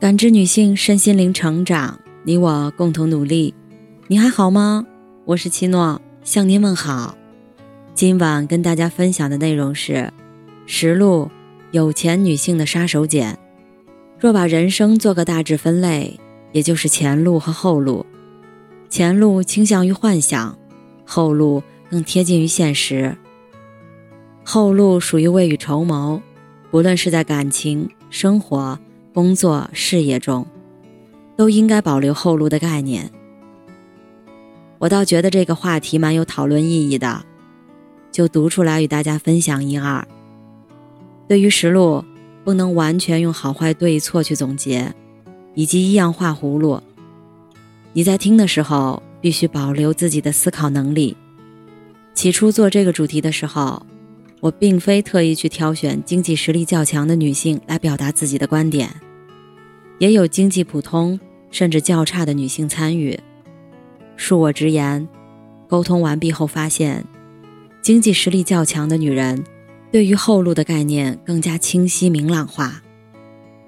感知女性身心灵成长，你我共同努力。你还好吗？我是七诺，向您问好。今晚跟大家分享的内容是实录有钱女性的杀手锏。若把人生做个大致分类，也就是前路和后路。前路倾向于幻想，后路更贴近于现实。后路属于未雨绸缪，不论是在感情、生活。工作事业中，都应该保留后路的概念。我倒觉得这个话题蛮有讨论意义的，就读出来与大家分享一二。对于实录，不能完全用好坏对错去总结，以及一样画葫芦。你在听的时候，必须保留自己的思考能力。起初做这个主题的时候。我并非特意去挑选经济实力较强的女性来表达自己的观点，也有经济普通甚至较差的女性参与。恕我直言，沟通完毕后发现，经济实力较强的女人对于后路的概念更加清晰明朗化。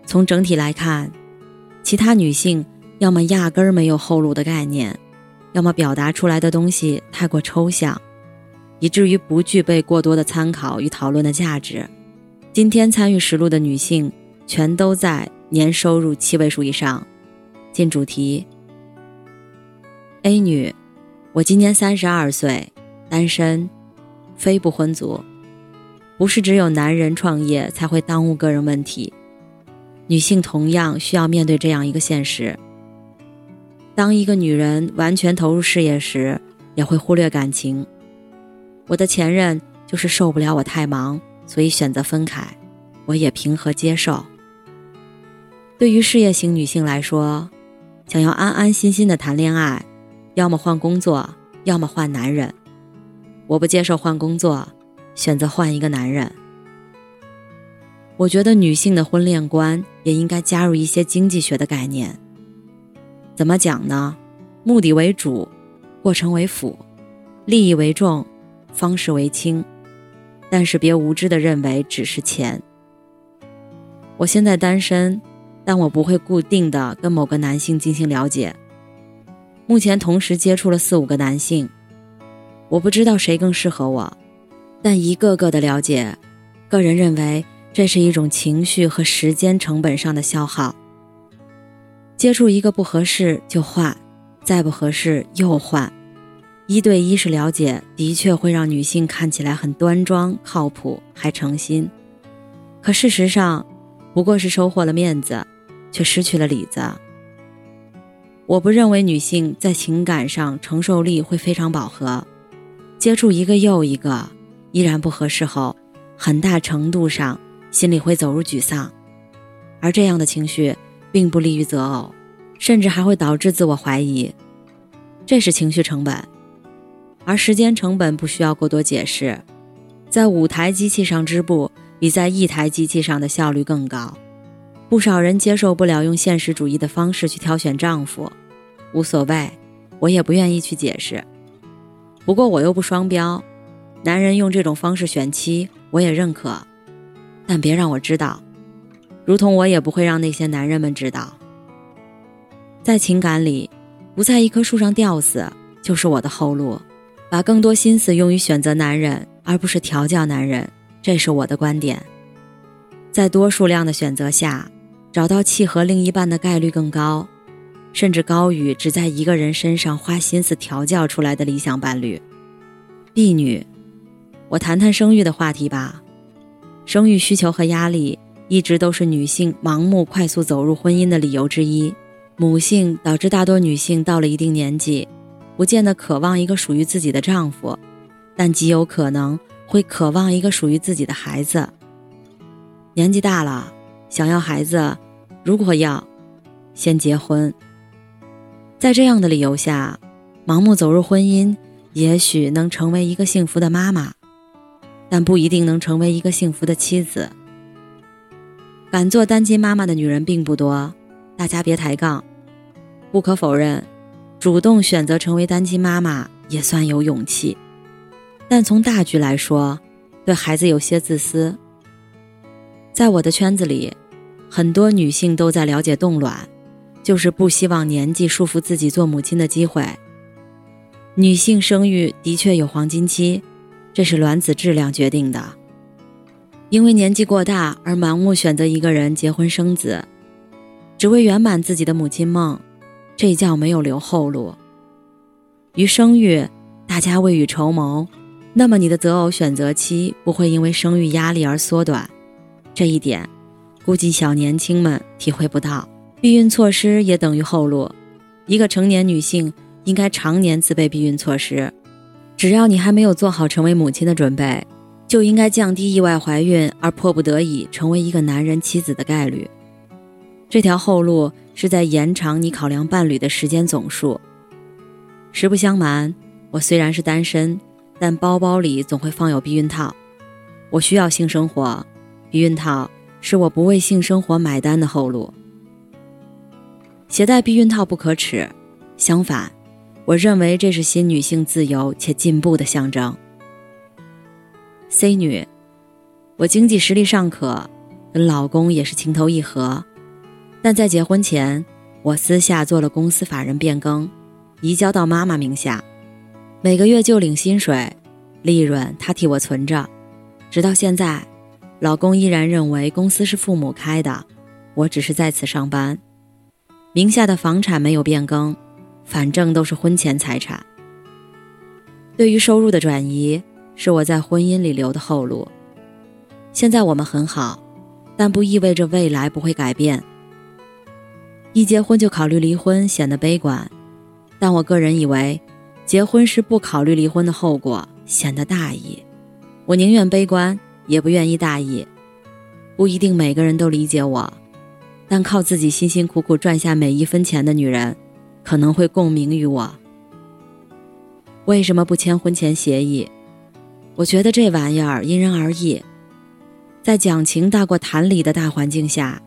从整体来看，其他女性要么压根儿没有后路的概念，要么表达出来的东西太过抽象。以至于不具备过多的参考与讨论的价值。今天参与实录的女性，全都在年收入七位数以上。进主题：A 女，我今年三十二岁，单身，非不婚族。不是只有男人创业才会耽误个人问题，女性同样需要面对这样一个现实：当一个女人完全投入事业时，也会忽略感情。我的前任就是受不了我太忙，所以选择分开，我也平和接受。对于事业型女性来说，想要安安心心的谈恋爱，要么换工作，要么换男人。我不接受换工作，选择换一个男人。我觉得女性的婚恋观也应该加入一些经济学的概念。怎么讲呢？目的为主，过程为辅，利益为重。方式为轻，但是别无知的认为只是钱。我现在单身，但我不会固定的跟某个男性进行了解。目前同时接触了四五个男性，我不知道谁更适合我，但一个个的了解，个人认为这是一种情绪和时间成本上的消耗。接触一个不合适就换，再不合适又换。一对一是了解，的确会让女性看起来很端庄、靠谱，还诚心。可事实上，不过是收获了面子，却失去了里子。我不认为女性在情感上承受力会非常饱和，接触一个又一个，依然不合适后，很大程度上心里会走入沮丧，而这样的情绪并不利于择偶，甚至还会导致自我怀疑，这是情绪成本。而时间成本不需要过多解释，在五台机器上织布比在一台机器上的效率更高。不少人接受不了用现实主义的方式去挑选丈夫，无所谓，我也不愿意去解释。不过我又不双标，男人用这种方式选妻，我也认可，但别让我知道，如同我也不会让那些男人们知道。在情感里，不在一棵树上吊死，就是我的后路。把更多心思用于选择男人，而不是调教男人，这是我的观点。在多数量的选择下，找到契合另一半的概率更高，甚至高于只在一个人身上花心思调教出来的理想伴侣。B 女，我谈谈生育的话题吧。生育需求和压力一直都是女性盲目快速走入婚姻的理由之一。母性导致大多女性到了一定年纪。不见得渴望一个属于自己的丈夫，但极有可能会渴望一个属于自己的孩子。年纪大了，想要孩子，如果要，先结婚。在这样的理由下，盲目走入婚姻，也许能成为一个幸福的妈妈，但不一定能成为一个幸福的妻子。敢做单亲妈妈的女人并不多，大家别抬杠。不可否认。主动选择成为单亲妈妈也算有勇气，但从大局来说，对孩子有些自私。在我的圈子里，很多女性都在了解冻卵，就是不希望年纪束缚自己做母亲的机会。女性生育的确有黄金期，这是卵子质量决定的。因为年纪过大而盲目选择一个人结婚生子，只为圆满自己的母亲梦，这叫没有留后路。于生育，大家未雨绸缪，那么你的择偶选择期不会因为生育压力而缩短。这一点，估计小年轻们体会不到。避孕措施也等于后路，一个成年女性。应该常年自备避孕措施，只要你还没有做好成为母亲的准备，就应该降低意外怀孕而迫不得已成为一个男人妻子的概率。这条后路是在延长你考量伴侣的时间总数。实不相瞒，我虽然是单身，但包包里总会放有避孕套。我需要性生活，避孕套是我不为性生活买单的后路。携带避孕套不可耻，相反。我认为这是新女性自由且进步的象征。C 女，我经济实力尚可，跟老公也是情投意合，但在结婚前，我私下做了公司法人变更，移交到妈妈名下，每个月就领薪水，利润她替我存着，直到现在，老公依然认为公司是父母开的，我只是在此上班，名下的房产没有变更。反正都是婚前财产。对于收入的转移，是我在婚姻里留的后路。现在我们很好，但不意味着未来不会改变。一结婚就考虑离婚，显得悲观；但我个人以为，结婚时不考虑离婚的后果，显得大意。我宁愿悲观，也不愿意大意。不一定每个人都理解我，但靠自己辛辛苦苦赚下每一分钱的女人。可能会共鸣于我。为什么不签婚前协议？我觉得这玩意儿因人而异。在讲情大过谈理的大环境下，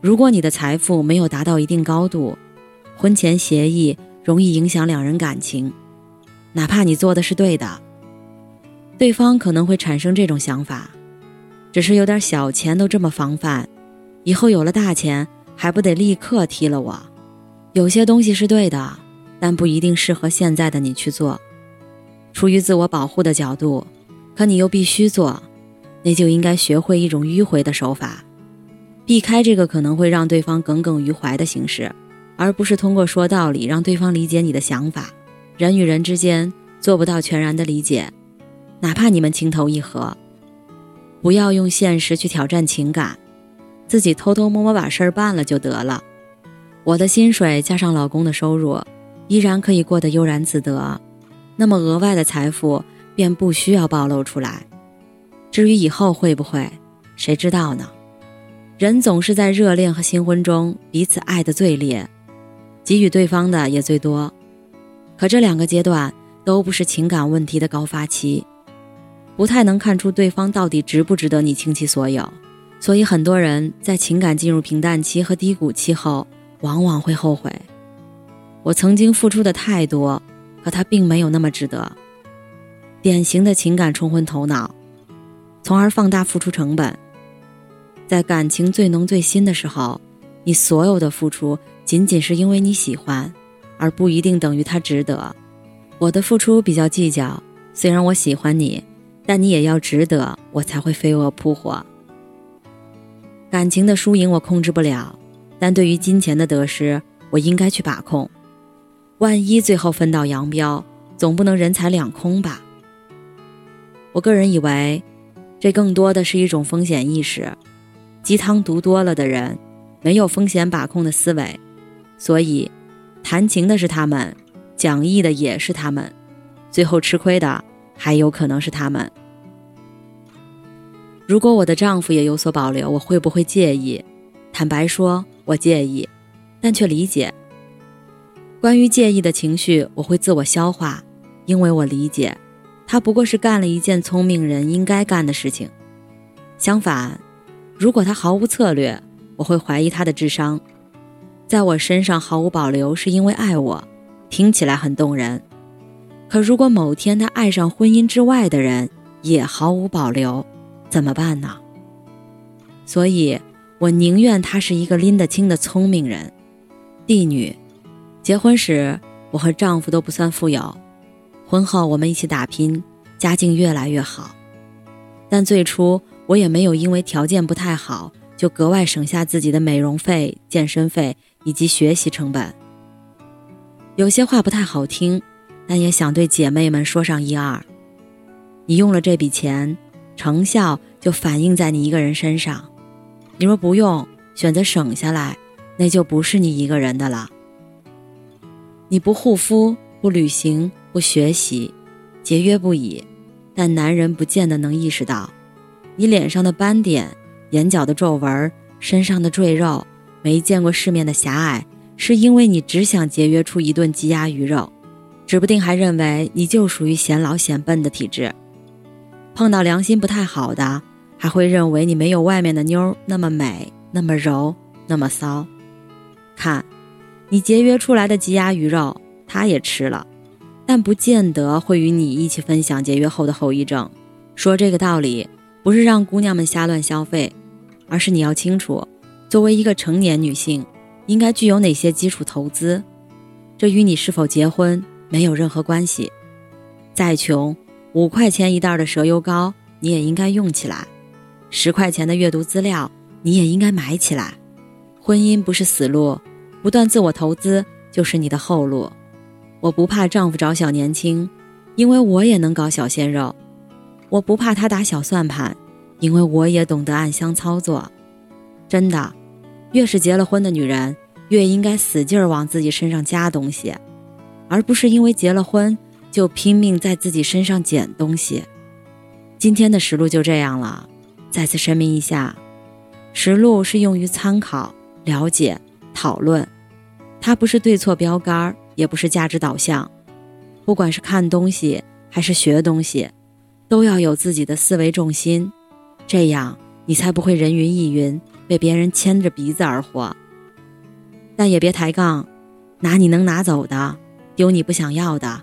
如果你的财富没有达到一定高度，婚前协议容易影响两人感情。哪怕你做的是对的，对方可能会产生这种想法：只是有点小钱都这么防范，以后有了大钱还不得立刻踢了我？有些东西是对的，但不一定适合现在的你去做。出于自我保护的角度，可你又必须做，那就应该学会一种迂回的手法，避开这个可能会让对方耿耿于怀的形式，而不是通过说道理让对方理解你的想法。人与人之间做不到全然的理解，哪怕你们情投意合，不要用现实去挑战情感，自己偷偷摸摸把事儿办了就得了。我的薪水加上老公的收入，依然可以过得悠然自得，那么额外的财富便不需要暴露出来。至于以后会不会，谁知道呢？人总是在热恋和新婚中彼此爱的最烈，给予对方的也最多。可这两个阶段都不是情感问题的高发期，不太能看出对方到底值不值得你倾其所有，所以很多人在情感进入平淡期和低谷期后。往往会后悔，我曾经付出的太多，可他并没有那么值得。典型的情感冲昏头脑，从而放大付出成本。在感情最浓最新的时候，你所有的付出仅仅是因为你喜欢，而不一定等于他值得。我的付出比较计较，虽然我喜欢你，但你也要值得，我才会飞蛾扑火。感情的输赢我控制不了。但对于金钱的得失，我应该去把控。万一最后分道扬镳，总不能人财两空吧？我个人以为，这更多的是一种风险意识。鸡汤读多了的人，没有风险把控的思维，所以谈情的是他们，讲义的也是他们，最后吃亏的还有可能是他们。如果我的丈夫也有所保留，我会不会介意？坦白说。我介意，但却理解。关于介意的情绪，我会自我消化，因为我理解，他不过是干了一件聪明人应该干的事情。相反，如果他毫无策略，我会怀疑他的智商。在我身上毫无保留，是因为爱我，听起来很动人。可如果某天他爱上婚姻之外的人，也毫无保留，怎么办呢？所以。我宁愿他是一个拎得清的聪明人。帝女，结婚时我和丈夫都不算富有，婚后我们一起打拼，家境越来越好。但最初我也没有因为条件不太好就格外省下自己的美容费、健身费以及学习成本。有些话不太好听，但也想对姐妹们说上一二。你用了这笔钱，成效就反映在你一个人身上。你若不用，选择省下来，那就不是你一个人的了。你不护肤、不旅行、不学习，节约不已，但男人不见得能意识到，你脸上的斑点、眼角的皱纹、身上的赘肉、没见过世面的狭隘，是因为你只想节约出一顿鸡鸭鱼肉，指不定还认为你就属于显老显笨的体质。碰到良心不太好的。还会认为你没有外面的妞那么美，那么柔，那么骚。看，你节约出来的鸡鸭鱼肉，他也吃了，但不见得会与你一起分享节约后的后遗症。说这个道理，不是让姑娘们瞎乱消费，而是你要清楚，作为一个成年女性，应该具有哪些基础投资。这与你是否结婚没有任何关系。再穷，五块钱一袋的蛇油膏，你也应该用起来。十块钱的阅读资料，你也应该买起来。婚姻不是死路，不断自我投资就是你的后路。我不怕丈夫找小年轻，因为我也能搞小鲜肉；我不怕他打小算盘，因为我也懂得暗箱操作。真的，越是结了婚的女人，越应该使劲往自己身上加东西，而不是因为结了婚就拼命在自己身上捡东西。今天的实录就这样了。再次声明一下，实录是用于参考、了解、讨论，它不是对错标杆，也不是价值导向。不管是看东西还是学东西，都要有自己的思维重心，这样你才不会人云亦云，被别人牵着鼻子而活。但也别抬杠，拿你能拿走的，丢你不想要的，